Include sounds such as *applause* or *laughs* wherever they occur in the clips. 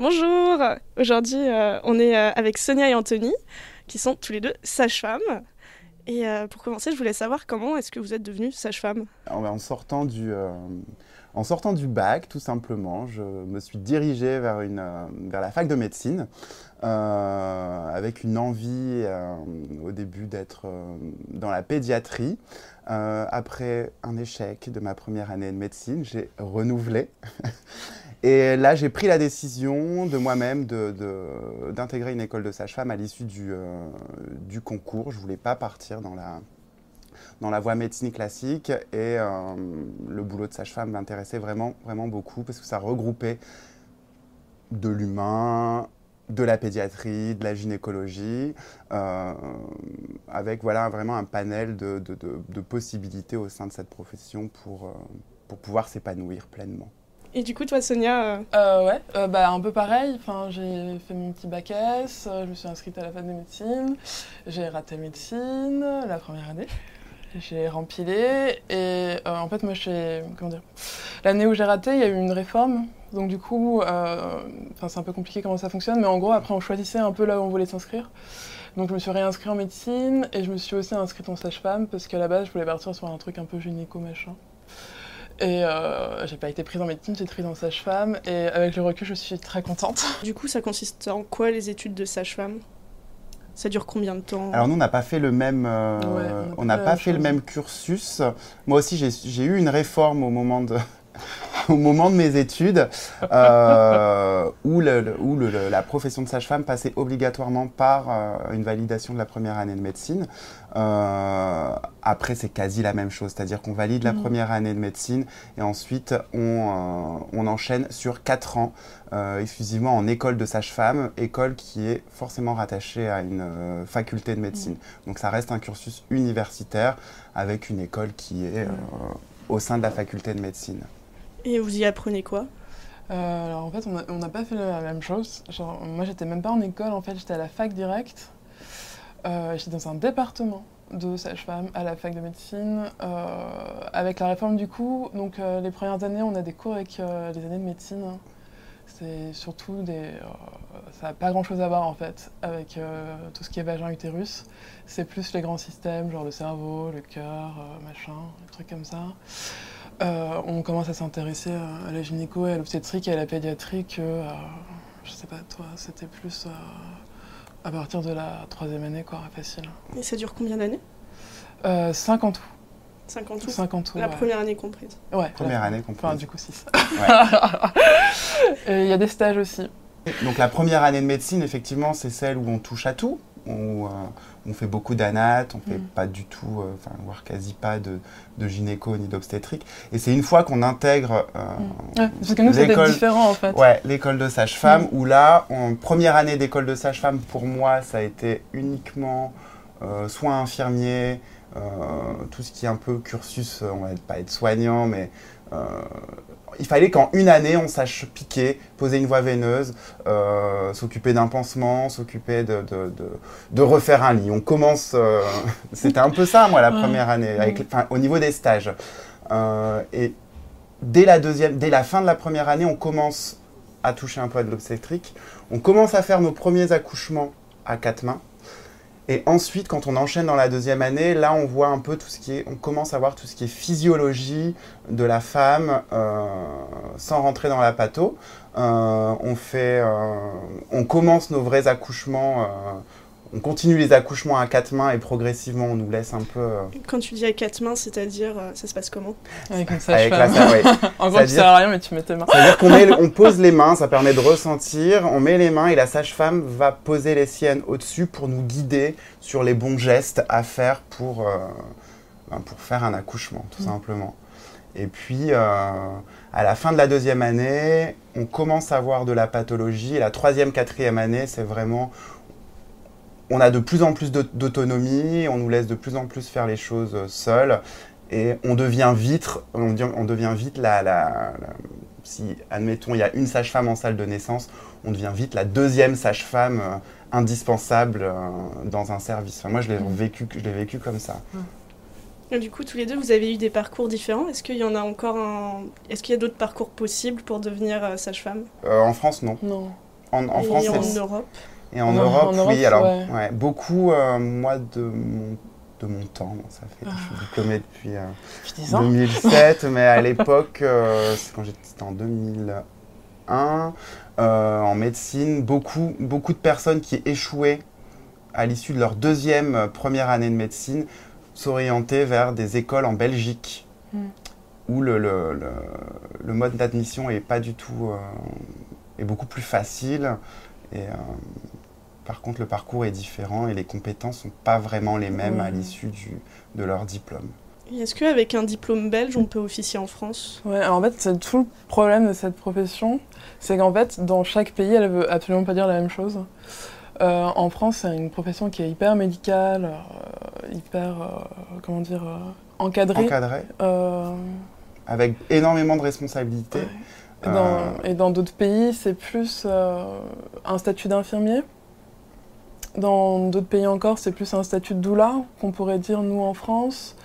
Bonjour Aujourd'hui, euh, on est euh, avec Sonia et Anthony, qui sont tous les deux sages-femmes. Et euh, pour commencer, je voulais savoir comment est-ce que vous êtes devenue sage-femme? En, en sortant du, bac, tout simplement, je me suis dirigé vers, vers la fac de médecine, avec une envie au début d'être dans la pédiatrie. Après un échec de ma première année de médecine, j'ai renouvelé. Et là, j'ai pris la décision de moi-même d'intégrer une école de sage-femme à l'issue du, euh, concours. Je voulais pas partir dans la, dans la voie médecine classique et euh, le boulot de sage-femme m'intéressait vraiment, vraiment beaucoup parce que ça regroupait de l'humain, de la pédiatrie, de la gynécologie, euh, avec voilà, vraiment un panel de, de- possibilités au sein de cette profession pour, pour pouvoir s'épanouir pleinement. Et du coup, toi, Sonia, euh, Euh, ouais, euh, bah, un peu pareil. Enfin, j'ai fait mon petit bac S, je me suis inscrite à la fac de médecine, j'ai raté médecine la première année. J'ai rempilé et en fait, moi, j'ai. Comment dire L'année où j'ai raté, il y a eu une réforme. Donc, du coup, euh, c'est un peu compliqué comment ça fonctionne, mais en gros, après, on choisissait un peu là où on voulait s'inscrire. Donc, je me suis réinscrite en médecine et je me suis aussi inscrite en sage-femme parce qu'à la base, je voulais partir sur un truc un peu gynéco machin. Et euh, j'ai pas été prise en médecine, j'ai été prise en sage-femme. Et avec le recul, je suis très contente. *laughs* du coup, ça consiste en quoi les études de sage-femme? Ça dure combien de temps? Alors nous, on n'a pas fait le même, euh, Ouais, on n'a pas fait le même cursus. Moi aussi, j'ai eu une réforme au moment de, *laughs* au moment de mes études, euh, où, le- le- où le- le- la profession de sage-femme passait obligatoirement par euh, une validation de la première année de médecine. Euh, après, c'est quasi la même chose, c'est-à-dire qu'on valide la Mhm. première année de médecine et ensuite on, on enchaîne sur 4 ans exclusivement en école de sage-femme, école qui est forcément rattachée à une faculté de médecine. Donc ça reste un cursus universitaire avec une école qui est euh, au sein de la faculté de médecine. Et vous y apprenez quoi? Euh, alors en fait, on n'a pas fait la même chose. Genre, moi, j'étais même pas en école, en fait, j'étais à la fac direct. Euh, j'étais dans un département de sage-femme à la fac de médecine. Euh, avec la réforme du coup, donc les premières années, on a des cours avec les années de médecine. C'est surtout des. ça n'a pas grand chose à voir en fait avec tout ce qui est vagin-utérus. C'est plus les grands systèmes, genre le cerveau, le cœur, machin, des trucs comme ça. Euh, on commence à s'intéresser euh, à la gynéco et à l'obstétrique et à la pédiatrie que, euh, je sais pas toi, c'était plus euh, à partir de la troisième année, quoi, facile. Et ça dure combien d'années? Euh, 5 en tout. 50 ou 5 en tout, La ouais. première année comprise. Ouais, Première la- année comprise. Enfin, du coup, 6. Ouais. *laughs* et il y a des stages aussi. Donc la première année de médecine, effectivement, c'est celle où on touche à tout. Où, euh, on fait beaucoup d'anates, on fait Mm. pas du tout, euh, enfin voire quasi pas de, de gynéco ni d'obstétrique. Et c'est une fois qu'on intègre euh, Ouais, parce que nous, c'était L'école- différent en fait. Ouais, l'école de sage-femme, Mm. où là, en première année d'école de sage-femme, pour moi, ça a été uniquement soins infirmiers, tout ce qui est un peu cursus, on va pas être soignant, mais euh, il fallait qu'en une année, on sache piquer, poser une voie veineuse, euh, s'occuper d'un pansement, s'occuper de, de, de- de refaire un lit. On commence, euh, *laughs* c'était un peu ça, moi, la Ouais. première année, avec, au niveau des stages. Euh, et dès la deuxième, dès la fin de la première année, on commence à toucher un peu à de l'obstétrique. On commence à faire nos premiers accouchements à quatre mains. Et ensuite, quand on enchaîne dans la deuxième année, là, on voit un peu tout ce qui est, on commence à voir tout ce qui est physiologie de la femme, euh, sans rentrer dans la patho. Euh, euh, on commence nos vrais accouchements. On continue les accouchements à quatre mains et progressivement, on nous laisse un peu euh, Quand tu dis à quatre mains, c'est-à-dire, euh, ça se passe comment? Avec une avec la sage-femme. ouais. *laughs* en gros, tu C'est-à-dire- sers à rien, mais tu mets tes mains. C'est-à-dire qu'on met- *laughs* on pose les mains, ça permet de ressentir, on met les mains et la sage-femme va poser les siennes au-dessus pour nous guider sur les bons gestes à faire pour, euh, ben, pour faire un accouchement, tout Mm. simplement. Et puis, euh, À la fin de la deuxième année, on commence à avoir de la pathologie. Et la troisième, quatrième année, c'est vraiment on a de plus en plus d'autonomie, on nous laisse de plus en plus faire les choses euh, seuls et on devient vite, on, devient vite la, si admettons il y a une sage-femme en salle de naissance, on devient vite la deuxième sage-femme euh, indispensable euh, dans un service. moi je l'ai mmh. vécu, je l'ai vécu comme ça. Et du coup, tous les deux, vous avez eu des parcours différents? Est-ce qu'il y en a encore un... Est-ce qu'il y a d'autres parcours possibles pour devenir sage-femme? En France, non. Non. En, en France, en Europe? Et en, Europe, oui. Alors, ouais. beaucoup, euh, moi, de mon, de mon temps, ça fait, je suis diplômé depuis 2007, euh, *laughs* mais à l'époque, euh, quand j'étais en 2001, en médecine, beaucoup, beaucoup de personnes qui échouaient à l'issue de leur deuxième, première année de médecine s'orientaient vers des écoles en Belgique. Mm. où le, le, le, le mode d'admission est pas du tout est beaucoup plus facile et par contre, le parcours est différent et les compétences ne sont pas vraiment les mêmes à l'issue de leur diplôme. Est-ce qu'avec un diplôme belge, on peut officier en France? Ouais, alors en fait, c'est tout le problème de cette profession, c'est qu'en fait, dans chaque pays, elle veut absolument pas dire la même chose. Euh, en France, c'est une profession qui est hyper médicale, euh, hyper, euh, comment dire, encadrée. Encadrée. Avec énormément de responsabilités. Et dans d'autres pays, c'est plus un statut d'infirmier. Dans d'autres pays encore, c'est plus un statut de doula, qu'on pourrait dire nous en France.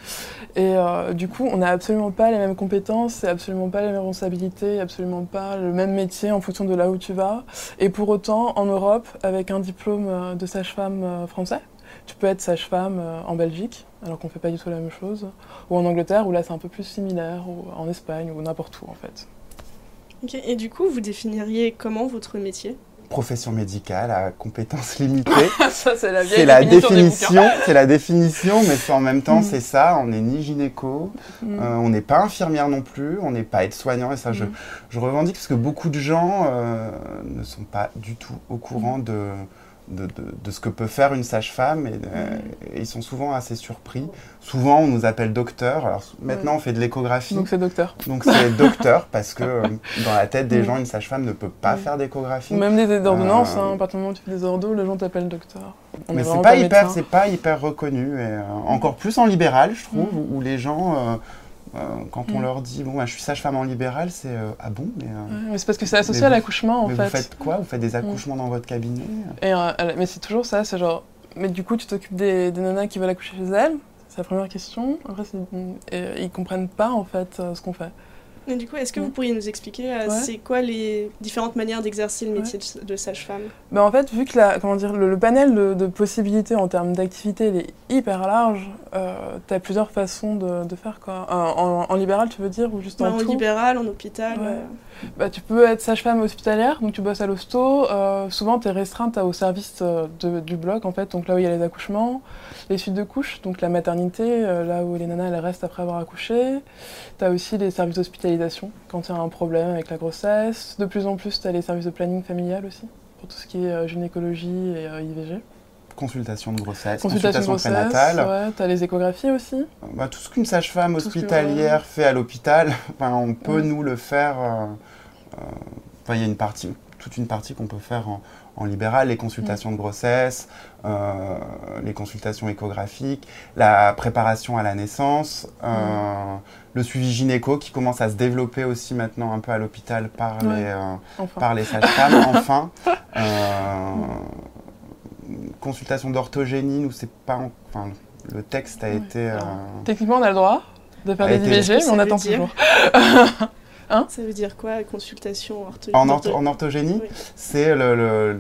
Et euh, du coup, on n'a absolument pas les mêmes compétences, absolument pas les mêmes responsabilités, absolument pas le même métier en fonction de là où tu vas. Et pour autant, en Europe, avec un diplôme euh, de sage-femme euh, français, tu peux être sage-femme en Belgique, alors qu'on ne fait pas du tout la même chose, ou en Angleterre, où là c'est un peu plus similaire, ou en Espagne, ou n'importe où en fait. Et du coup, vous définiriez comment votre métier? Profession médicale à compétences *laughs* limitées. ça, c'est la, la définition. C'est la définition, mais en même temps, mm. c'est ça. On n'est ni gynéco, mm. euh, on n'est pas infirmière non plus, on n'est pas aide-soignant. Et ça, je, mm. je, revendique parce que beaucoup de gens euh, ne sont pas du tout au courant de de, de, ce que peut faire une sage-femme et, ils sont souvent assez surpris. Souvent, on nous appelle docteur. Alors maintenant, on fait de l'échographie. Donc c'est docteur. Donc c'est *laughs* docteur parce que euh, dans la tête des gens, une sage-femme ne peut pas faire d'échographie. Même des ordonnances, euh, hein, à partir du moment où tu fais des ordos, les gens t'appellent docteur. mais c'est pas, hyper, c'est pas hyper reconnu. Et, euh, encore plus en libéral, je trouve, où, les gens euh, quand on mm. leur dit, bon, bah, je suis sage-femme en libéral, c'est euh, ah bon Mais, euh, c'est parce que c'est associé à l'accouchement en mais fait. Vous faites quoi? Vous faites des mm. accouchements dans votre cabinet? Et, Mais c'est toujours ça, c'est genre, mais du coup, tu t'occupes des, des, nanas qui veulent accoucher chez elles? C'est la première question. Après, ils comprennent pas en fait ce qu'on fait. Et du coup, est-ce que vous pourriez nous expliquer euh, c'est quoi les différentes manières d'exercer le métier de, sage-femme? Ben En fait, vu que la, comment dire, le, panel de, possibilités en termes d'activité est hyper large, euh, tu as plusieurs façons de, faire. Quoi. En, libéral, tu veux dire ou juste en, en libéral, en hôpital euh. bah, Tu peux être sage-femme hospitalière, donc tu bosses à l'hosto. souvent, tu es restreinte au service du bloc, en fait, donc là où il y a les accouchements, les suites de couches, donc la maternité, là où les nanas elles restent après avoir accouché. Tu as aussi les services hospitaliers quand il y a un problème avec la grossesse. De plus en plus, tu as les services de planning familial aussi, pour tout ce qui est euh, gynécologie et euh, IVG. Consultation de grossesse, consultation, de prénatale. Ouais, tu as les échographies aussi. Bah, tout ce qu'une sage-femme hospitalière fait à l'hôpital, *laughs* on peut nous le faire. Euh, il y a une partie, toute une partie qu'on peut faire en, en libéral, les consultations de grossesse, euh, les consultations échographiques, la préparation à la naissance, euh, mm. le suivi gynéco qui commence à se développer aussi maintenant un peu à l'hôpital par, les, euh, par les sages-femmes, *laughs* enfin. consultation d'orthogénie, nous c'est pas... Enfin, le texte a été... Techniquement, on a le droit de faire des IVG, mais on attend toujours. *laughs* Hein ça veut dire quoi, consultation En, en orthogénie, c'est le,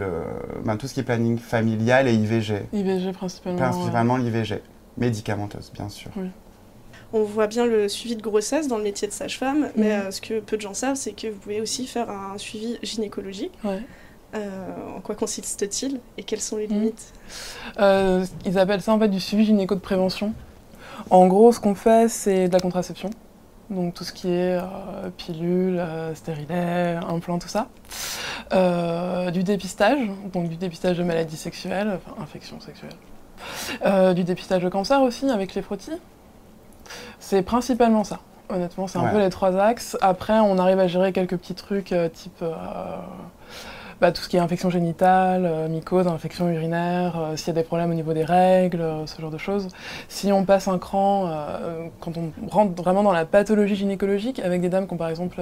ben, tout ce qui est planning familial et IVG. IVG principalement. Principalement l'IVG, médicamenteuse, bien sûr. On voit bien le suivi de grossesse dans le métier de sage-femme, mais euh, ce que peu de gens savent, c'est que vous pouvez aussi faire un suivi gynécologique. Euh, en quoi consiste-t-il et quelles sont les limites? Euh, Ils appellent ça en fait du suivi gynéco de prévention. En gros, ce qu'on fait, c'est de la contraception donc tout ce qui est euh, pilules, euh, stérilet, implants, tout ça. Euh, du dépistage, donc du dépistage de maladies sexuelles, enfin infections sexuelles. du dépistage de cancer aussi avec les frottis. C'est principalement ça. Honnêtement, c'est un peu les trois axes. Après, on arrive à gérer quelques petits trucs type bah, tout ce qui est infection génitale, euh, mycose, infection urinaire, euh, s'il y a des problèmes au niveau des règles, euh, ce genre de choses. Si on passe un cran, quand on rentre vraiment dans la pathologie gynécologique, avec des dames qui ont par exemple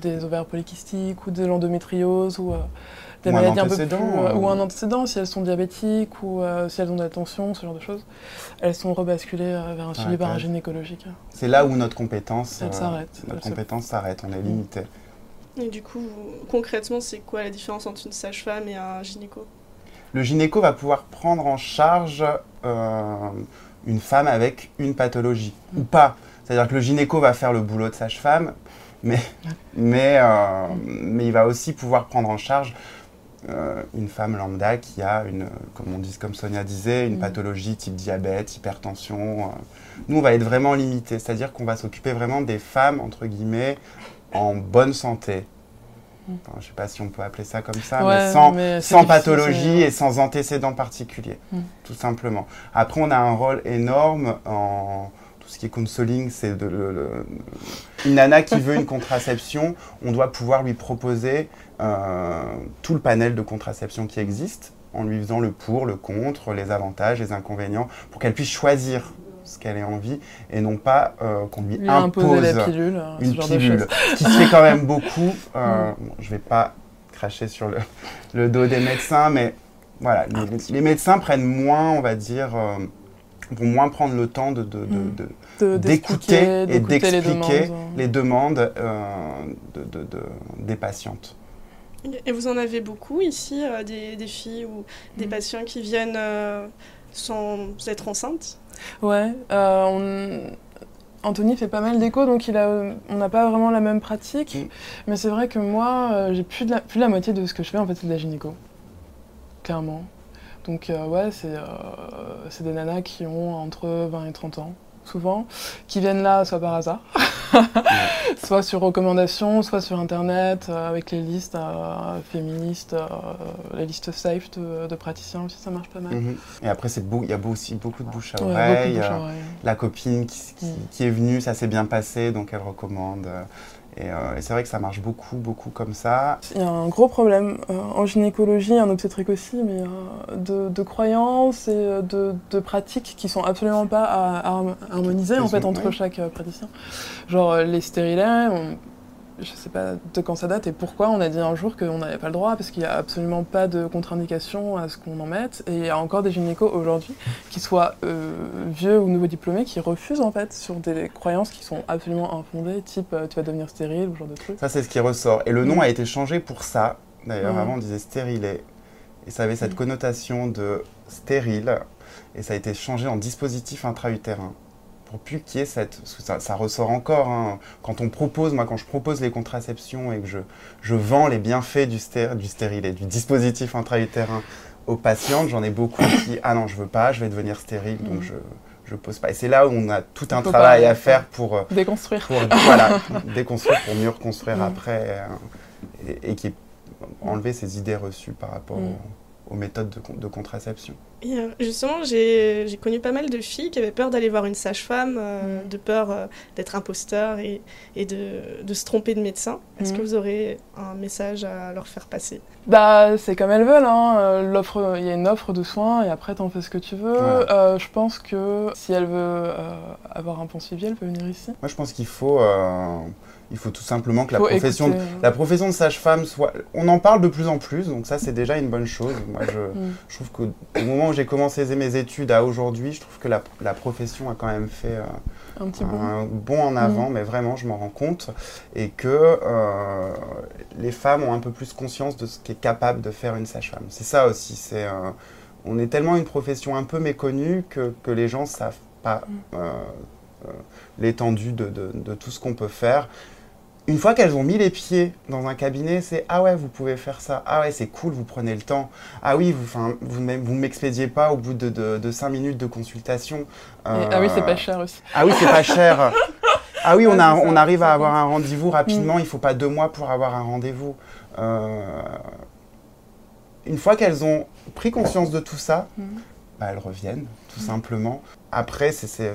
des ovaires polykystiques ou de l'endométriose ou des maladies un peu plus, ou un antécédent, si elles sont diabétiques ou si elles ont de la tension, ce genre de choses, elles sont rebasculées vers un suivi paragynécologique. C'est là où notre compétence s'arrête. Notre compétence s'arrête, on est limité. Et du coup, concrètement, c'est quoi la différence entre une sage-femme et un gynéco? Le gynéco va pouvoir prendre en charge euh, une femme avec une pathologie, ou pas. C'est-à-dire que le gynéco va faire le boulot de sage-femme, mais, mais, euh, mais il va aussi pouvoir prendre en charge euh, une femme lambda qui a une, comme on dit, comme Sonia disait, une mm. pathologie type diabète, hypertension. Nous, on va être vraiment limité, c'est-à-dire qu'on va s'occuper vraiment des femmes, entre guillemets, en bonne santé. je ne sais pas si on peut appeler ça comme ça, mais sans, sans pathologie et sans antécédents particuliers, mm. tout simplement. Après, on a un rôle énorme en tout ce qui est counseling, c'est de une nana qui veut une *laughs* contraception, on doit pouvoir lui proposer euh, tout le panel de contraception qui existe, en lui faisant le pour, le contre, les avantages, les inconvénients, pour qu'elle puisse choisir ce qu'elle ait envie et non pas euh, qu'on lui, impose la pilule, une pilule, ce qui se fait quand même *laughs* beaucoup. Euh, mm. je ne vais pas cracher sur le, le, dos des médecins, mais voilà, les, médecins prennent moins, on va dire, euh, vont moins prendre le temps de, mm. d'écouter et d'expliquer les demandes, de, des patientes. Et vous en avez beaucoup ici, des, des, filles ou des mm. patients qui viennent sans être enceintes Ouais, euh, Anthony fait pas mal d'écho, donc il a, on n'a pas vraiment la même pratique. Mm. Mais c'est vrai que moi, euh, j'ai plus de, la, plus la moitié de ce que je fais, en fait, c'est de la gynéco. Clairement. Donc euh, ouais, c'est des nanas qui ont entre 20 et 30 ans souvent, qui viennent là soit par hasard, *laughs* soit sur recommandation, soit sur internet, euh, avec les listes euh, féministes, euh, les listes safe de, praticiens aussi, ça marche pas mal. Mhm. Et après, il y a aussi beaucoup de bouche à oreille. la copine qui, mm. qui, est venue, ça s'est bien passé, donc elle recommande. Euh, et, c'est vrai que ça marche beaucoup, beaucoup comme ça. Il y a un gros problème euh, en gynécologie, en obstétrique aussi, mais euh, de, croyances et de, pratiques qui sont absolument pas à, harmoniser en fait entre chaque praticien. Genre les stérilets, je ne sais pas de quand ça date et pourquoi on a dit un jour qu'on n'avait pas le droit parce qu'il n'y a absolument pas de contre-indication à ce qu'on en mette et il y a encore des gynécos aujourd'hui qui soient euh, vieux ou nouveaux diplômés qui refusent en fait sur des croyances qui sont absolument infondées type euh, tu vas devenir stérile ou genre de trucs. Ça c'est ce qui ressort et le nom mm. a été changé pour ça d'ailleurs mm. avant on disait stérilet et ça avait cette mm. connotation de stérile et ça a été changé en dispositif intra-utérin pour plus qu'il y ait cette... Ça, ça ressort encore. Hein. Quand on propose, moi quand je propose les contraceptions et que je, je vends les bienfaits du, stér, du stérilet, du dispositif intra-utérin aux patientes, j'en ai beaucoup *coughs* qui, ah non, je veux pas, je vais devenir stérile, donc mm. je je pose pas. Et c'est là où on a tout un travail à faire pour euh, déconstruire. Pour, voilà, *laughs* déconstruire pour mieux reconstruire mm. après euh, et, qui enlever ces idées reçues par rapport mm. Aux, méthodes de, de contraception. Euh, justement, j'ai connu pas mal de filles qui avaient peur d'aller voir une sage-femme, euh, mm. de peur euh, d'être imposteur et, et de, de, se tromper de médecin. Est-ce que mm. vous aurez un message à leur faire passer? Bah, c'est comme elles veulent. Hein. L'offre, il y a une offre de soins et après, t'en fais ce que tu veux. je pense que si elle veut avoir un bon suivi, elle peut venir ici. Moi, je pense qu'il faut il faut tout simplement que la profession, de, la profession de sage-femme soit. On en parle de plus en plus, donc ça c'est déjà une bonne chose. Moi je, mm. je trouve qu'au moment où j'ai commencé mes études à aujourd'hui, je trouve que la, la, profession a quand même fait euh, un, petit bon. en avant, mm. mais vraiment je m'en rends compte. Et que euh, les femmes ont un peu plus conscience de ce qu'est capable de faire une sage-femme. C'est ça aussi. C'est, euh, on est tellement une profession un peu méconnue que, que les gens ne savent pas. Mm. l'étendue de, de, de, tout ce qu'on peut faire une fois qu'elles ont mis les pieds dans un cabinet, c'est ah ouais, vous pouvez faire ça. Ah ouais, c'est cool, vous prenez le temps. Ah oui, vous ne vous m'expédiez pas au bout de, de, 5 minutes de consultation. ah oui, c'est pas cher aussi. Ah oui, c'est pas cher. Ah oui, *laughs* on, a, on arrive à avoir un rendez-vous rapidement. Mm. Il ne faut pas deux mois pour avoir un rendez-vous. Euh, une fois qu'elles ont pris conscience de tout ça, mm. bah, elles reviennent, tout simplement. Après, c'est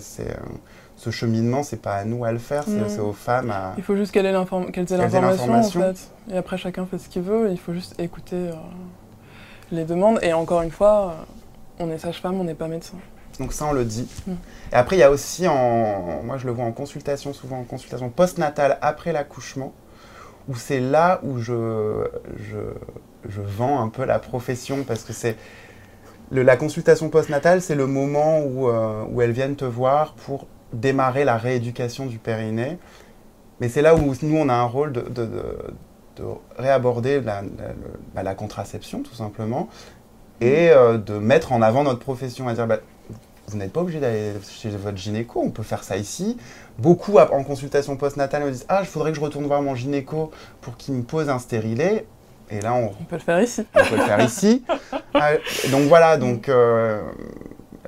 ce cheminement, c'est pas à nous à le faire, c'est aux femmes à. Il faut juste qu'elle ait l'information en fait. Et après, chacun fait ce qu'il veut. Il faut juste écouter euh, les demandes. Et encore une fois, on est sage-femme, on n'est pas médecin. Donc ça, on le dit. Mm. Et après, il y a aussi, en, moi je le vois en consultation, souvent en consultation postnatale après l'accouchement, où c'est là où je, je, je, vends un peu la profession, parce que c'est... la consultation postnatale, c'est le moment où, euh, où elles viennent te voir pour démarrer la rééducation du périnée. Mais c'est là où nous, on a un rôle de, de, de, réaborder la, bah, la, contraception, tout simplement, et euh, de mettre en avant notre profession, à dire, bah, vous n'êtes pas obligé d'aller chez votre gynéco, on peut faire ça ici. Beaucoup en consultation postnatale me disent Ah, il faudrait que je retourne voir mon gynéco pour qu'il me pose un stérilet. Et là, on, on peut le faire ici. On peut le faire ici. *laughs* Ah, donc voilà, donc euh,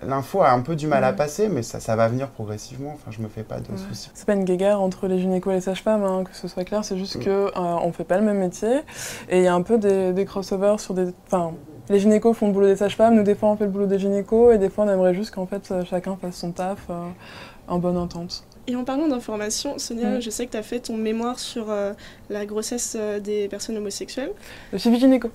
l'info a un peu du mal à passer, mais ça, ça va venir progressivement. Enfin, je me fais pas de soucis. C'est pas une guéguerre entre les gynécos et les sages-femmes, hein, que ce soit clair. C'est juste qu'on mm. que euh, on fait pas le même métier et il y a un peu des, des crossovers sur des. Enfin, les gynécos font le boulot des sages-femmes, nous des fois on fait le boulot des gynécos et des fois on aimerait juste qu'en fait euh, chacun fasse son taf euh, en bonne entente. Et en parlant d'information, Sonia, mm. je sais que tu as fait ton mémoire sur la grossesse des personnes homosexuelles. Le suivi gynéco.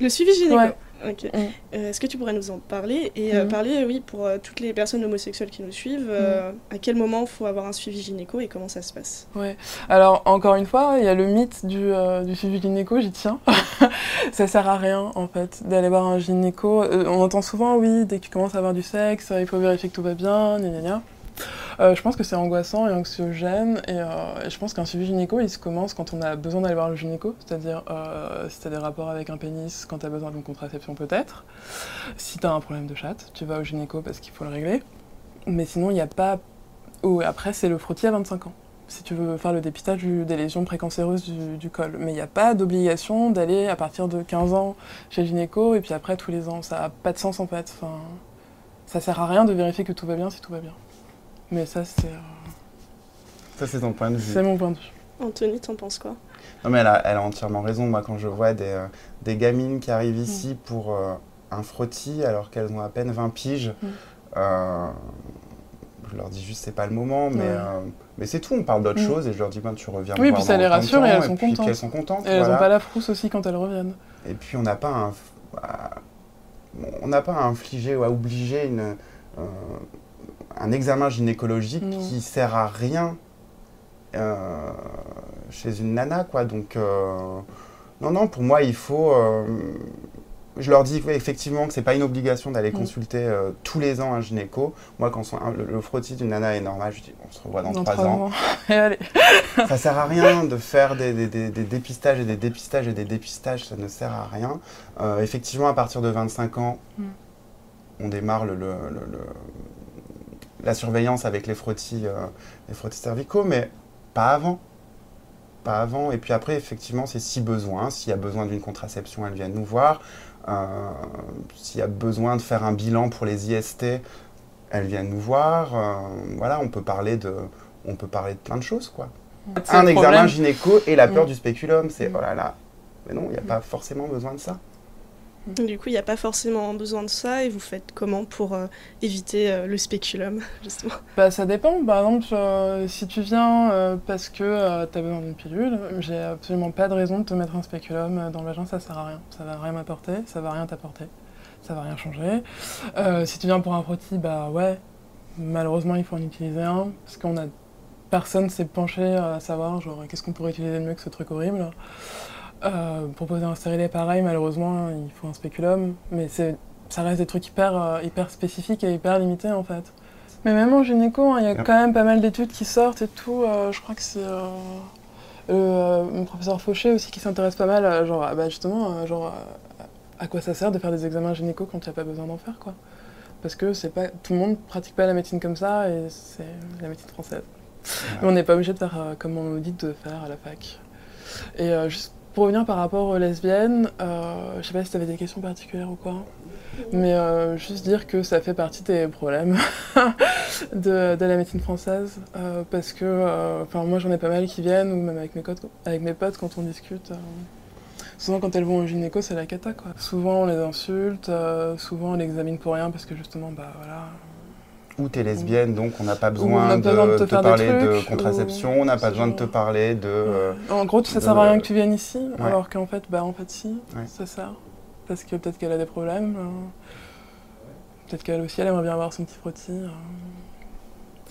Le suivi gynéco. Ok. Mm. Euh, est-ce que tu pourrais nous en parler Et euh, mm. parler, oui, pour euh, toutes les personnes homosexuelles qui nous suivent, mm. à quel moment il faut avoir un suivi gynéco et comment ça se passe? Ouais. Alors, encore une fois, il y a le mythe du, du suivi gynéco, j'y tiens. *laughs* ça sert à rien, en fait, d'aller voir un gynéco. on entend souvent, oui, dès que tu commences à avoir du sexe, il faut vérifier que tout va bien, gna gna gna. Euh, je pense que c'est angoissant et anxiogène. Euh, et, je pense qu'un suivi gynéco, il se commence quand on a besoin d'aller voir le gynéco, c'est-à-dire euh, si tu as des rapports avec un pénis, quand tu as besoin d'une contraception peut-être. Si tu as un problème de chatte, tu vas au gynéco parce qu'il faut le régler. Mais sinon, il n'y a pas... Oh, après, c'est le frottis à 25 ans si tu veux faire le dépistage des lésions précancéreuses du, du col. Mais il n'y a pas d'obligation d'aller à partir de 15 ans chez le gynéco et puis après tous les ans. Ça n'a pas de sens en fait. Enfin, ça sert à rien de vérifier que tout va bien si tout va bien. Mais ça, c'est. Euh, ça, c'est ton point de vue. C'est mon point de vue. Anthony, t'en penses quoi? Non, mais elle a, elle a, entièrement raison. Moi, quand je vois des, euh, des gamines qui arrivent mm. ici pour euh, un frottis alors qu'elles ont à peine 20 piges, mm. je leur dis juste c'est pas le moment, mais, mais c'est tout. On parle d'autre mm. chose et je leur dis ben, tu reviens. Oui, puis ça les rassure et elles sont contentes. Elles sont contentes. Et elles n'ont pas la frousse aussi quand elles reviennent. Et puis on n'a pas un. On n'a pas à infliger ou à obliger une un examen gynécologique qui sert à rien euh, chez une nana, quoi. Donc, euh, non, non, pour moi, il faut. Euh, je leur dis effectivement que c'est pas une obligation d'aller consulter tous les ans un gynéco. Moi, quand le, frottis d'une nana est normal, je dis on se revoit dans, trois ans. *laughs* *laughs* ça sert à rien de faire des, dépistages et des dépistages et des dépistages, ça ne sert à rien. effectivement, à partir de 25 ans, mm. on démarre le la surveillance avec les frottis, euh, les frottis cervicaux, mais pas avant. Pas avant. Et puis après, effectivement, c'est si besoin. S'il y a besoin d'une contraception, elle vient nous voir. Euh, s'il y a besoin de faire un bilan pour les IST, elle vient nous voir. Euh, voilà, on peut parler de, on peut parler de plein de choses, quoi. Un examen gynéco et la peur mm. du spéculum, c'est mm. oh là là. Mais non, il n'y a pas forcément besoin de ça. Du coup, il n'y a pas forcément besoin de ça et vous faites comment pour euh, éviter euh, le spéculum, *laughs* justement? Bah, Ça dépend. Par exemple, euh, si tu viens parce que tu as besoin d'une pilule, j'ai absolument pas de raison de te mettre un spéculum dans vagin, ça sert à rien. Ça va rien m'apporter, ça va rien t'apporter, ça va rien changer. si tu viens pour un frottis, bah ouais, malheureusement, il faut en utiliser un parce qu'on a. Personne s'est penché à savoir, genre, qu'est-ce qu'on pourrait utiliser de mieux que ce truc horrible. Euh, pour poser un stérilet pareil, malheureusement, il faut un spéculum, mais ça reste des trucs hyper, euh, hyper spécifiques et hyper limités en fait. Mais même en gynéco, hein, il y a quand même pas mal d'études qui sortent et tout. Euh, je crois que c'est mon professeur Fauché aussi qui s'intéresse pas mal, genre, bah, justement, genre, à quoi ça sert de faire des examens gynéco quand il n'y a pas besoin d'en faire, quoi. Parce que c'est pas, tout le monde pratique pas la médecine comme ça et c'est la médecine française. on n'est pas obligé de faire comme on nous dit de faire à la fac. Et juste pour revenir par rapport aux lesbiennes, euh, je sais pas si tu avais des questions particulières ou quoi, mais euh, juste dire que ça fait partie des problèmes *laughs* de, la médecine française, euh, parce que euh, moi j'en ai pas mal qui viennent, ou même avec mes, avec mes potes quand on discute. souvent quand elles vont au gynéco, c'est la cata quoi. Souvent on les insulte, souvent on les examine pour rien parce que justement, bah voilà, ou tu es lesbienne, donc on n'a pas besoin, de, te, parler de contraception, on n'a pas besoin de te parler de... en gros, ça sert à rien que tu viennes ici, alors qu'en fait, bah, en fait, si, ça sert. Parce que peut-être qu'elle a des problèmes, peut-être qu'elle aussi, elle aimerait bien avoir son petit frottis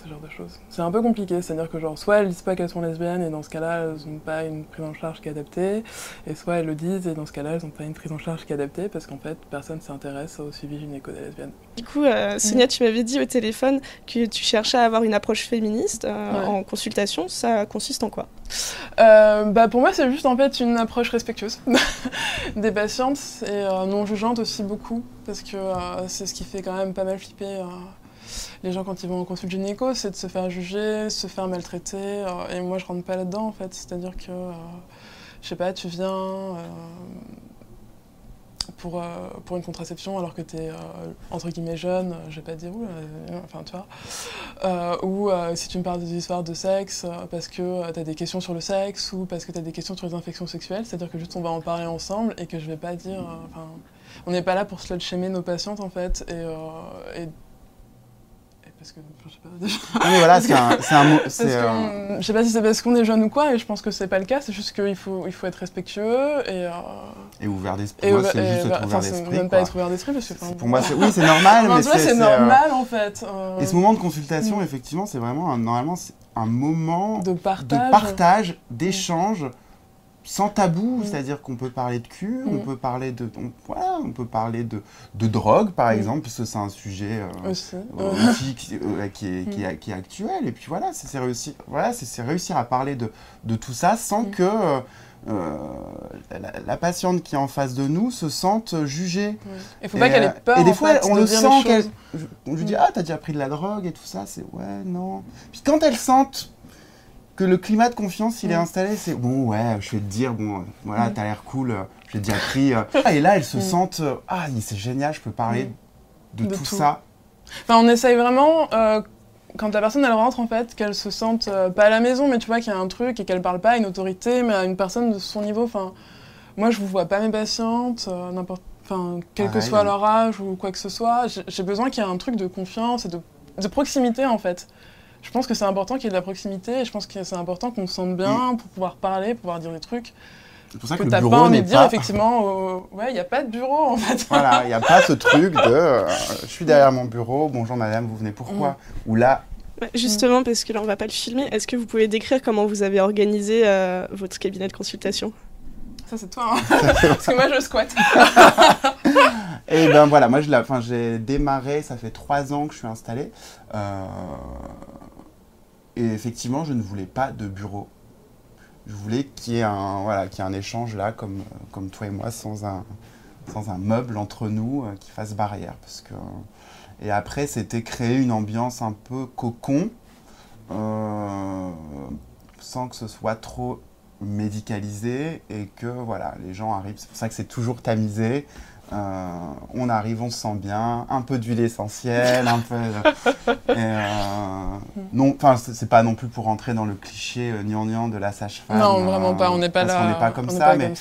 ce genre de choses. C'est un peu compliqué, c'est-à-dire que genre soit elles disent pas qu'elles sont lesbiennes et dans ce cas-là elles n'ont pas une prise en charge qui est adaptée, et soit elles le disent et dans ce cas-là elles n'ont pas une prise en charge qui est adaptée parce qu'en fait personne s'intéresse au suivi gynéco des lesbiennes. Du coup, euh, Sonia, tu m'avais dit au téléphone que tu cherchais à avoir une approche féministe euh, en consultation. Ça consiste en quoi? Euh, bah Pour moi, c'est juste en fait une approche respectueuse *laughs* des patientes et non jugeante aussi beaucoup parce que c'est ce qui fait quand même pas mal flipper les gens quand ils vont en consulte gynéco, c'est de se faire juger, se faire maltraiter. Euh, et moi, je rentre pas là-dedans en fait. C'est-à-dire que, euh, je sais pas, tu viens euh, pour, pour une contraception alors que tu es entre guillemets jeune, je vais pas dire où, enfin tu vois. ou si tu me parles des histoires de sexe parce que tu as des questions sur le sexe ou parce que tu as des questions sur les infections sexuelles, c'est-à-dire que juste on va en parler ensemble et que je vais pas dire. on n'est pas là pour slut-shamer nos patientes en fait. et parce que je sais pas *laughs* déjà. mais voilà, c'est un, c'est un mot. Euh, je sais pas si c'est parce qu'on est jeune ou quoi, et je pense que c'est pas le cas. C'est juste qu'il faut, il faut être respectueux et. Euh, et ouvert d'esprit. Moi, c'est juste être ouvert d'esprit. Même pas être ouvert d'esprit parce que. pour moi, c'est oui, c'est *laughs* normal, mais c'est. c'est normal en fait. Euh. Et ce moment de consultation, effectivement, c'est vraiment un, normalement c'est un moment de partage, de partage, d'échange sans tabou, mm. c'est-à-dire qu'on peut parler de cul, on mm. peut parler de, on, on peut parler de, de drogue par mm. exemple, puisque c'est un sujet euh, euh, qui, euh, qui, est, qui, est, qui, est, actuel. Et puis voilà, c'est réussir, voilà, c'est réussir à parler de, de, tout ça sans que la, patiente qui est en face de nous se sente jugée. Il faut pas qu'elle ait peur. Et des fois, on le sent qu'elle. On lui dit ah t'as déjà pris de la drogue et tout ça, c'est ouais non. Puis quand elle sent que le climat de confiance, il est installé, c'est bon, ouais, je vais te dire, bon, voilà, mm. t'as l'air cool, euh, j'ai déjà pris. Euh. *laughs* et là, elles se mm. sentent, euh, ah, c'est génial, je peux parler de, tout, ça. Enfin, on essaye vraiment, quand la personne, elle rentre, en fait, qu'elle se sente pas à la maison, mais tu vois qu'il y a un truc et qu'elle parle pas à une autorité, mais à une personne de son niveau. Enfin, moi, je vous vois pas mes patientes, n'importe. Enfin, quel que soit leur âge ou quoi que ce soit, j'ai besoin qu'il y ait un truc de confiance et de, de proximité, en fait je pense que c'est important qu'il y ait de la proximité et je pense que c'est important qu'on se sente bien pour pouvoir parler, pouvoir dire des trucs. C'est pour ça que, que le bureau pas envie de dire, effectivement, ouais, il n'y a pas de bureau en fait. Voilà, il n'y a pas ce truc de *laughs* euh, je suis derrière mon bureau, bonjour madame, vous venez pourquoi mm. Ou là. Justement, parce que là on va pas le filmer, est-ce que vous pouvez décrire comment vous avez organisé euh, votre cabinet de consultation? Ça c'est toi, hein *laughs* parce que moi je squatte. *laughs* et ben voilà, moi j'ai démarré, ça fait trois ans que je suis installée. Euh, et effectivement, je ne voulais pas de bureau. Je voulais qu'il y ait un, voilà, qu'il y ait un échange là, comme, comme toi et moi, sans un, sans un meuble entre nous euh, qui fasse barrière. Parce que... Et après, c'était créer une ambiance un peu cocon, euh, sans que ce soit trop médicalisé et que voilà, les gens arrivent. C'est pour ça que c'est toujours tamisé. Euh, on arrive, on se sent bien, un peu d'huile essentielle, un peu. *laughs* Euh, non, enfin, c'est pas non plus pour rentrer dans le cliché euh, gnangnan de la sage-femme. Non, vraiment pas. On n'est pas là. On n'est pas comme ça, mais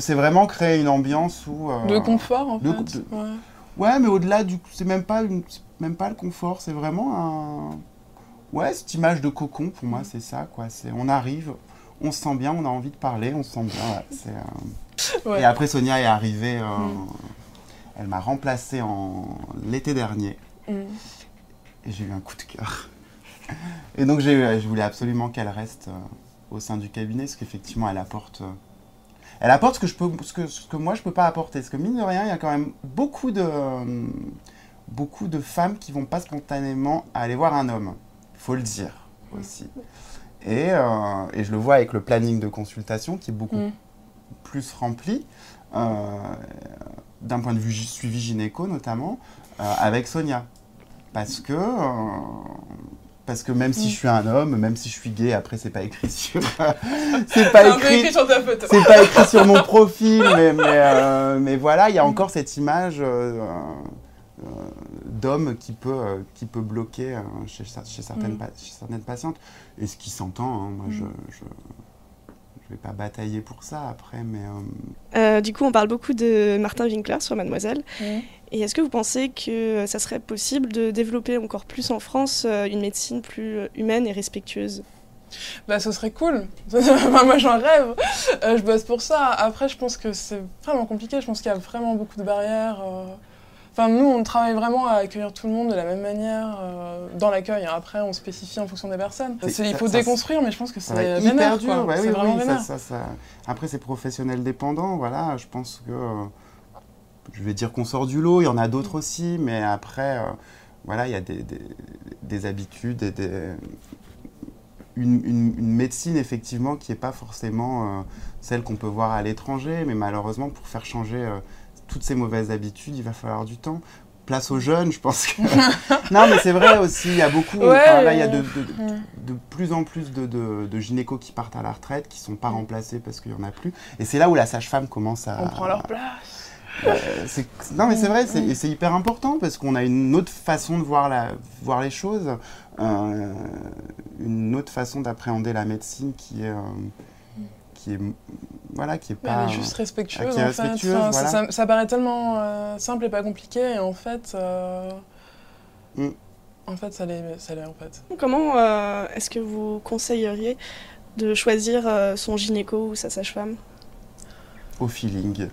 c'est vraiment créer une ambiance où. de confort, en fait. ouais. mais au-delà du, c'est même pas même pas le confort, c'est vraiment un. Ouais, cette image de cocon pour moi, c'est ça, quoi. C'est on arrive, on se sent bien, on a envie de parler, on se sent bien. c'est *laughs* et après, Sonia est arrivée, euh, mm. elle m'a remplacée en l'été dernier. Mm. Et j'ai eu un coup de cœur. *laughs* Et donc, je voulais absolument qu'elle reste euh, au sein du cabinet, parce qu'effectivement, elle apporte. Euh, elle apporte ce que, je peux, ce, que, ce que moi je peux pas apporter. Parce que mine de rien, il y a quand même beaucoup de, beaucoup de femmes qui vont pas spontanément aller voir un homme. Il faut le dire aussi. Et, et, je le vois avec le planning de consultation qui est beaucoup mm plus rempli, euh, d'un point de vue suivi gynéco notamment, euh, avec Sonia. Parce que, euh, parce que même si mm. je suis un homme, même si je suis gay, après c'est pas écrit sur, *laughs* c'est pas écrit, sur c'est pas écrit sur mon *laughs* profil, mais, mais, mais voilà, il y a encore cette image d'homme qui peut, qui peut bloquer chez, chez, certaines, mm. chez certaines patientes. Et ce qui s'entend, hein, moi je, mm. je je vais pas batailler pour ça après, mais. Euh, du coup, on parle beaucoup de Martin Winkler sur Mademoiselle. Et est-ce que vous pensez que ça serait possible de développer encore plus en France une médecine plus humaine et respectueuse? Bah, ce serait cool. *laughs* moi, j'en rêve. je bosse pour ça. Après, je pense que c'est vraiment compliqué. Je pense qu'il y a vraiment beaucoup de barrières. Enfin, nous, on travaille vraiment à accueillir tout le monde de la même manière euh, dans l'accueil. Après, on spécifie en fonction des personnes. il faut déconstruire, mais je pense que c'est hyper dur. c'est vraiment Après, c'est professionnel dépendant. Voilà, je pense que je vais dire qu'on sort du lot. Il y en a d'autres aussi, mais après, euh, voilà, il y a des, des, habitudes et des, une, une, médecine effectivement qui n'est pas forcément euh, celle qu'on peut voir à l'étranger, mais malheureusement pour faire changer toutes ces mauvaises habitudes, il va falloir du temps. Place aux jeunes, je pense que. *laughs* non, mais c'est vrai aussi, il y a beaucoup. là, il y a de, de, plus en plus de, de, gynécos qui partent à la retraite, qui ne sont pas remplacés parce qu'il n'y en a plus. Et c'est là où la sage-femme commence à. On prend leur place. non, mais c'est vrai, c'est hyper important parce qu'on a une autre façon de voir, la, voir les choses, euh, une autre façon d'appréhender la médecine qui est. Euh, qui est voilà qui est pas elle est juste respectueuse, en fait. ça, paraît tellement euh, simple et pas compliqué et en fait euh, mm. en fait ça l'est en fait comment euh, est-ce que vous conseilleriez de choisir son gynéco ou sa sage-femme? Au feeling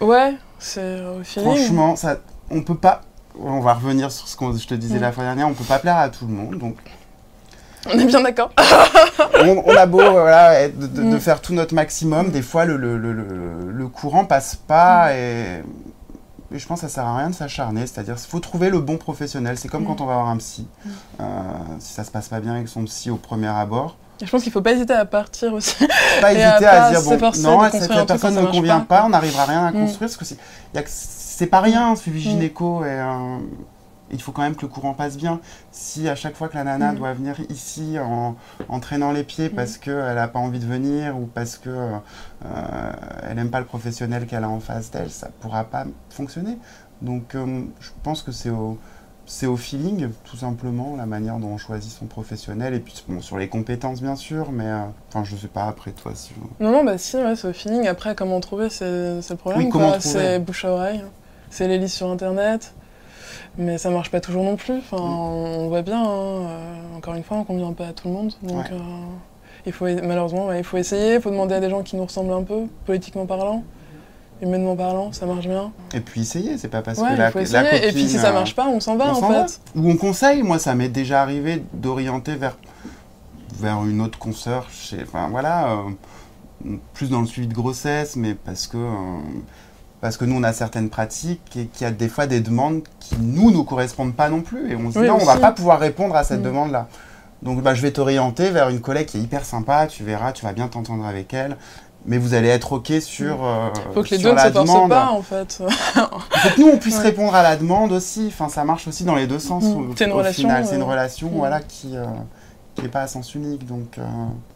ouais c'est au feeling franchement ça on peut pas on va revenir sur ce que je te disais mm. la fois dernière on peut pas plaire à tout le monde donc on est bien d'accord. *laughs* on, a beau voilà, de, mm. faire tout notre maximum, des fois le, le, le, le courant passe pas mm. et, je pense que ça sert à rien de s'acharner. C'est-à-dire qu'il faut trouver le bon professionnel. C'est comme mm. quand on va voir un psy. Euh, si ça se passe pas bien avec son psy au premier abord. Je pense qu'il faut pas hésiter à partir aussi. Pas *laughs* hésiter à, dire bon, non, cette personne ne convient pas, on n'arrivera rien à construire parce que c'est pas rien un suivi gynéco et il faut quand même que le courant passe bien. Si à chaque fois que la nana mm. doit venir ici en, traînant les pieds parce mm. qu'elle n'a pas envie de venir ou parce qu'elle euh, n'aime pas le professionnel qu'elle a en face d'elle, ça ne pourra pas fonctionner. Donc euh, je pense que c'est au, c'est au feeling, tout simplement, la manière dont on choisit son professionnel. Et puis, bon, sur les compétences, bien sûr, mais euh, enfin, je ne sais pas après toi si. Non, non, bah si, c'est au feeling. Après, comment trouver, c'est, le problème. c'est bouche à oreille. C'est les listes sur Internet. Mais ça marche pas toujours non plus. Enfin, mm. On voit bien, hein, euh, encore une fois, on convient pas à tout le monde. Donc, euh, il faut, malheureusement, il faut essayer, il faut demander à des gens qui nous ressemblent un peu, politiquement parlant. Humainement parlant, ça marche bien. Et puis essayer, c'est pas parce que la, copine, Et puis si ça marche pas, on s'en va en fait. Ou on conseille, moi ça m'est déjà arrivé d'orienter vers, vers une autre consoeur, enfin voilà, euh, plus dans le suivi de grossesse, mais parce que parce que nous, on a certaines pratiques et qu'il y a des fois des demandes qui, nous, nous correspondent pas non plus. Et on se dit, non, on va pas pouvoir répondre à cette mm. demande-là. Donc, bah, je vais t'orienter vers une collègue qui est hyper sympa, tu verras, tu vas bien t'entendre avec elle. Mais vous allez être OK sur. Il euh, faut que les deux ne se demande. pas, en fait. Il faut que nous, on puisse *laughs* répondre à la demande aussi. Enfin, ça marche aussi dans les deux sens. Mm. C'est une, relation. C'est une relation voilà, qui. Euh, qui n'est pas à sens unique. Donc,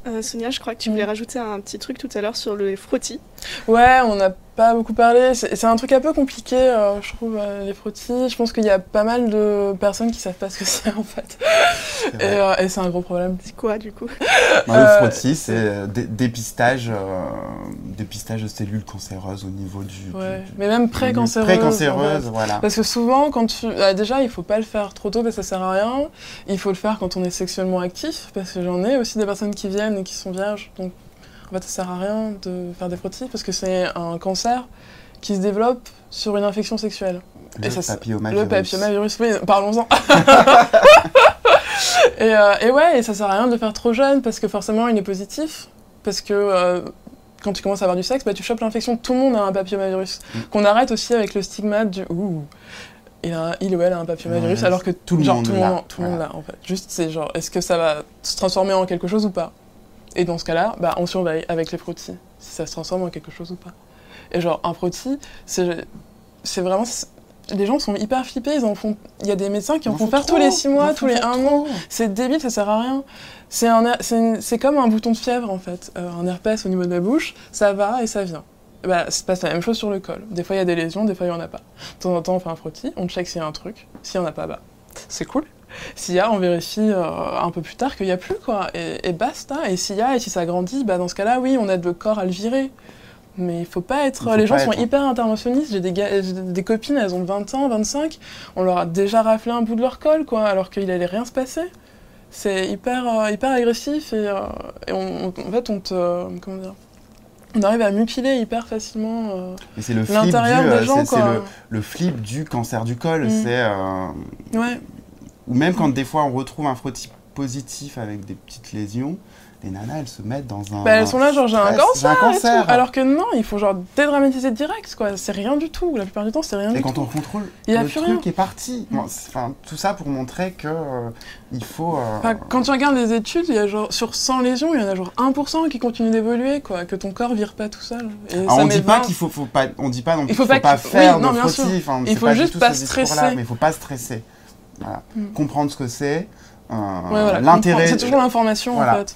euh. Euh, Sonia, je crois que tu voulais rajouter un petit truc tout à l'heure sur le frottis. Ouais, on n'a pas beaucoup parlé. C'est un truc un peu compliqué, euh, je trouve, les frottis. Je pense qu'il y a pas mal de personnes qui savent pas ce que *laughs* c'est en fait. Et, c'est un gros problème. C'est quoi du coup? Le frottis, c'est dépistage, dépistage de cellules cancéreuses au niveau du. Ouais. Mais même pré-cancéreuses. Pré-cancéreuses, voilà. Parce que souvent, quand tu. Ah, déjà, il faut pas le faire trop tôt parce que ça sert à rien. Il faut le faire quand on est sexuellement actif parce que j'en ai aussi des personnes qui viennent et qui sont vierges. Donc, en fait, ça sert à rien de faire des frottis parce que c'est un cancer qui se développe sur une infection sexuelle. Le papillomavirus. Le papillomavirus, oui, parlons-en. *laughs* et, euh, et, ouais, et ça sert à rien de faire trop jeune parce que forcément, il est positif. Parce que euh, quand tu commences à avoir du sexe, bah, tu chopes l'infection. Tout le monde a un papillomavirus. Mm. Qu'on arrête aussi avec le stigmate du ouh, il, a, il ou elle a un papillomavirus, alors que tout le monde tout l'a. Tout le monde l'a, en fait. Juste, c'est genre, est-ce que ça va se transformer en quelque chose ou pas? Et dans ce cas-là, bah, on surveille avec les frottis, si ça se transforme en quelque chose ou pas. Et genre, un frottis, c'est vraiment. Les gens sont hyper flippés, ils en font. Il y a des médecins qui en, font faire tous les 6 mois, tous les 1 an. C'est débile, ça sert à rien. C'est comme un bouton de fièvre en fait. Euh, un herpès au niveau de la bouche, ça va et ça vient bah, se passe la même chose sur le col. Des fois, il y a des lésions, des fois, il n'y en a pas. De temps en temps, on fait un frottis, on check s'il y a un truc. S'il n'y en a pas, bah, c'est cool. S'il y a, on vérifie euh, un peu plus tard qu'il n'y a plus, quoi. Et, basta. Et s'il y a, et si ça grandit, bah, dans ce cas-là, oui, on aide le corps à le virer. Mais il faut pas être. les gens sont hyper interventionnistes. J'ai des, des, copines, elles ont 20 ans, 25. On leur a déjà raflé un bout de leur col, quoi, alors qu'il allait rien se passer. C'est hyper, euh, hyper agressif et, euh, en fait, on te. comment dire on arrive à mutiler hyper facilement l'intérieur des gens. C'est le, le, flip du cancer du col. Mm. C'est. ouais. Ou même quand des fois on retrouve un frottis positif avec des petites lésions, les nanas, elles se mettent dans un. Bah, elles sont là, genre j'ai un cancer. Un cancer. Alors que non, il faut genre dédramatiser direct, quoi. C'est rien du tout. La plupart du temps, c'est rien du tout. Et quand on contrôle, il le truc rien. est parti. enfin, tout ça pour montrer que euh, il faut. Euh, quand tu regardes les études, il y a genre sur 100 lésions, il y en a genre 1% qui continue d'évoluer, quoi. Que ton corps vire pas tout seul. Et Alors, on dit pas qu'il faut, faut, pas, on dit pas non plus il faut, pas, faire de frottis. il faut juste pas stresser. Mais il faut pas stresser. Voilà. Mm. Comprendre ce que c'est. Euh, l'intérêt. C'est toujours l'information en fait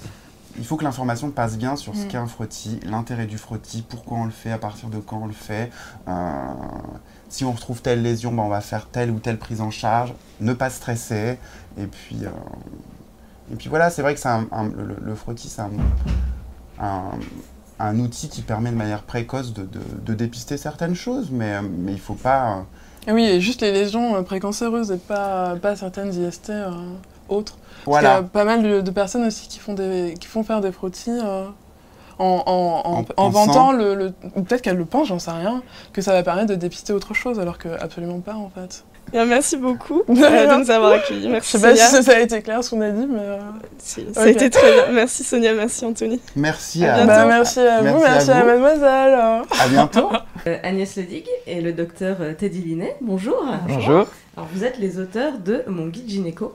il faut que l'information passe bien sur ce mm. qu'est un frottis, l'intérêt du frottis, pourquoi on le fait, à partir de quand on le fait. Euh, si on retrouve telle lésion, ben on va faire telle ou telle prise en charge, ne pas stresser. Et puis, euh, et puis voilà, c'est vrai que le, frottis, c'est un, outil qui permet de manière précoce de, dépister certaines choses, mais, mais il ne faut pas... oui, et juste les lésions précancéreuses et pas, pas certaines IST autres. Parce qu'il y a pas mal de, personnes aussi qui font, des, qui font faire des frottis euh, en, en, vantant le. Peut-être qu'elles le pensent, j'en sais rien, que ça va permettre de dépister autre chose, alors que absolument pas en fait. Merci beaucoup euh, *laughs* de nous avoir accueillis. Merci. Je sais pas si ça, a été clair ce qu'on a dit, mais. Euh, ça a été très bien. Merci Sonia, merci Anthony. Merci à, bah, merci à vous, merci, à, mademoiselle. À bientôt. *laughs* Agnès Ledig et le docteur Teddy Linet, bonjour. Bonjour. Alors, vous êtes les auteurs de Mon guide gynéco.